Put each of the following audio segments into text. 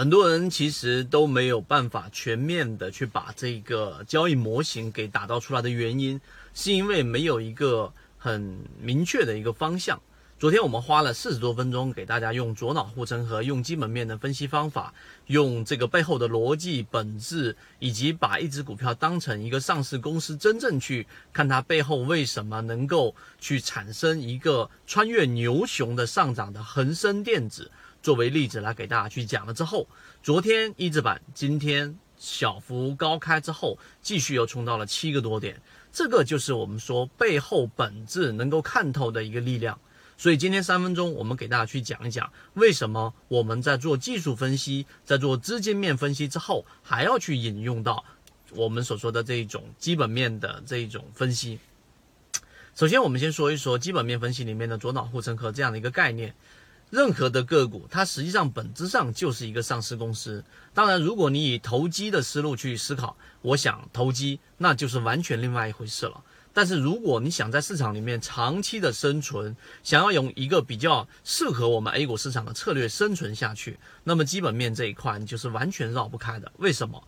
很多人其实都没有办法全面的去把这个交易模型给打造出来的原因，是因为没有一个很明确的一个方向。昨天我们花了四十多分钟给大家用左脑护城河，用基本面的分析方法，用这个背后的逻辑本质，以及把一只股票当成一个上市公司，真正去看它背后为什么能够去产生一个穿越牛熊的上涨的恒生电子作为例子来给大家去讲了之后，昨天一字板，今天小幅高开之后，继续又冲到了七个多点，这个就是我们说背后本质能够看透的一个力量。所以今天三分钟，我们给大家去讲一讲，为什么我们在做技术分析，在做资金面分析之后，还要去引用到我们所说的这一种基本面的这一种分析。首先，我们先说一说基本面分析里面的左脑护城河这样的一个概念。任何的个股，它实际上本质上就是一个上市公司。当然，如果你以投机的思路去思考，我想投机那就是完全另外一回事了。但是如果你想在市场里面长期的生存，想要用一个比较适合我们 A 股市场的策略生存下去，那么基本面这一块你就是完全绕不开的。为什么？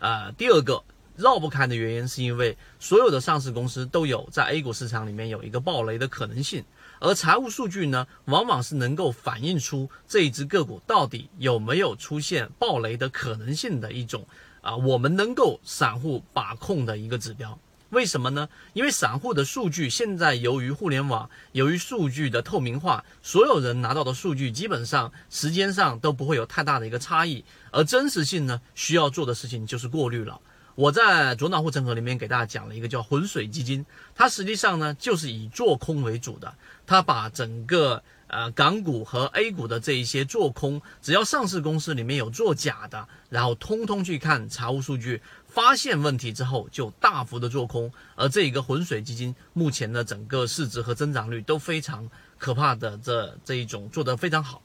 呃，第二个绕不开的原因是因为所有的上市公司都有在 A 股市场里面有一个暴雷的可能性，而财务数据呢，往往是能够反映出这一只个股到底有没有出现暴雷的可能性的一种啊，我们能够散户把控的一个指标。为什么呢？因为散户的数据现在由于互联网，由于数据的透明化，所有人拿到的数据基本上时间上都不会有太大的一个差异。而真实性呢，需要做的事情就是过滤了。我在左脑护城河里面给大家讲了一个叫浑水基金，它实际上呢就是以做空为主的，它把整个。呃，港股和 A 股的这一些做空，只要上市公司里面有做假的，然后通通去看财务数据，发现问题之后就大幅的做空。而这一个浑水基金目前的整个市值和增长率都非常可怕的，这这一种做得非常好。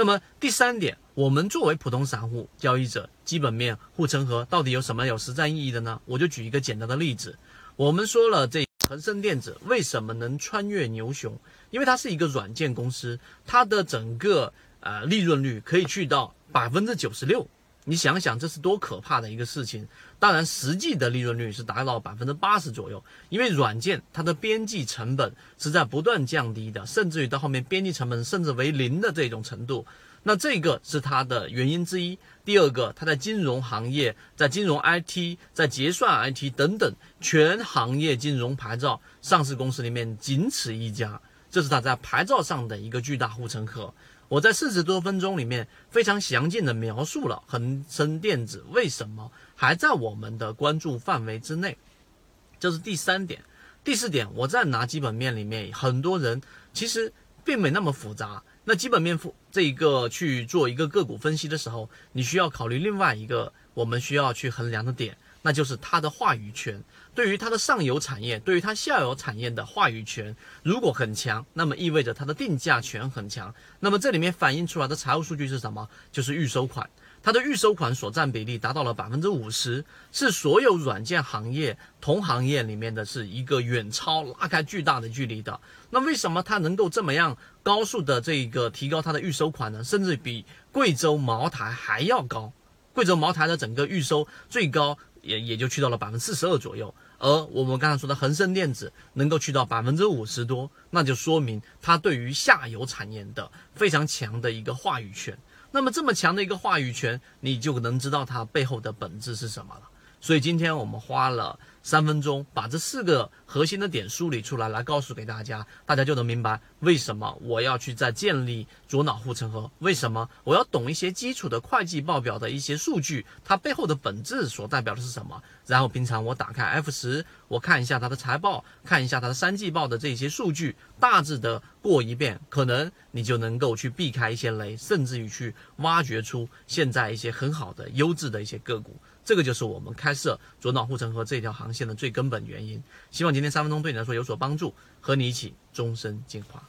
那么第三点，我们作为普通散户交易者，基本面护城河到底有什么有实战意义的呢？我就举一个简单的例子，我们说了这。恒生电子为什么能穿越牛熊？因为它是一个软件公司，它的整个呃利润率可以去到百分之九十六。你想想，这是多可怕的一个事情！当然，实际的利润率是达到百分之八十左右，因为软件它的边际成本是在不断降低的，甚至于到后面边际成本甚至为零的这种程度。那这个是它的原因之一。第二个，它在金融行业，在金融 IT，在结算 IT 等等全行业金融牌照上市公司里面仅此一家，这是它在牌照上的一个巨大护城河。我在四十多分钟里面非常详尽的描述了恒生电子为什么还在我们的关注范围之内，这是第三点。第四点，我在拿基本面里面，很多人其实并没那么复杂。那基本面复这一个去做一个个股分析的时候，你需要考虑另外一个我们需要去衡量的点，那就是它的话语权。对于它的上游产业，对于它下游产业的话语权，如果很强，那么意味着它的定价权很强。那么这里面反映出来的财务数据是什么？就是预收款。它的预收款所占比例达到了百分之五十，是所有软件行业同行业里面的是一个远超拉开巨大的距离的。那为什么它能够这么样高速的这个提高它的预收款呢？甚至比贵州茅台还要高。贵州茅台的整个预收最高也也就去到了百分之四十二左右，而我们刚才说的恒生电子能够去到百分之五十多，那就说明它对于下游产业的非常强的一个话语权。那么这么强的一个话语权，你就能知道它背后的本质是什么了。所以今天我们花了。三分钟把这四个核心的点梳理出来，来告诉给大家，大家就能明白为什么我要去再建立左脑护城河，为什么我要懂一些基础的会计报表的一些数据，它背后的本质所代表的是什么。然后平常我打开 F 十，我看一下它的财报，看一下它的三季报的这些数据，大致的过一遍，可能你就能够去避开一些雷，甚至于去挖掘出现在一些很好的优质的一些个股。这个就是我们开设左脑护城河这条行线的最根本原因。希望今天三分钟对你来说有所帮助，和你一起终身进化。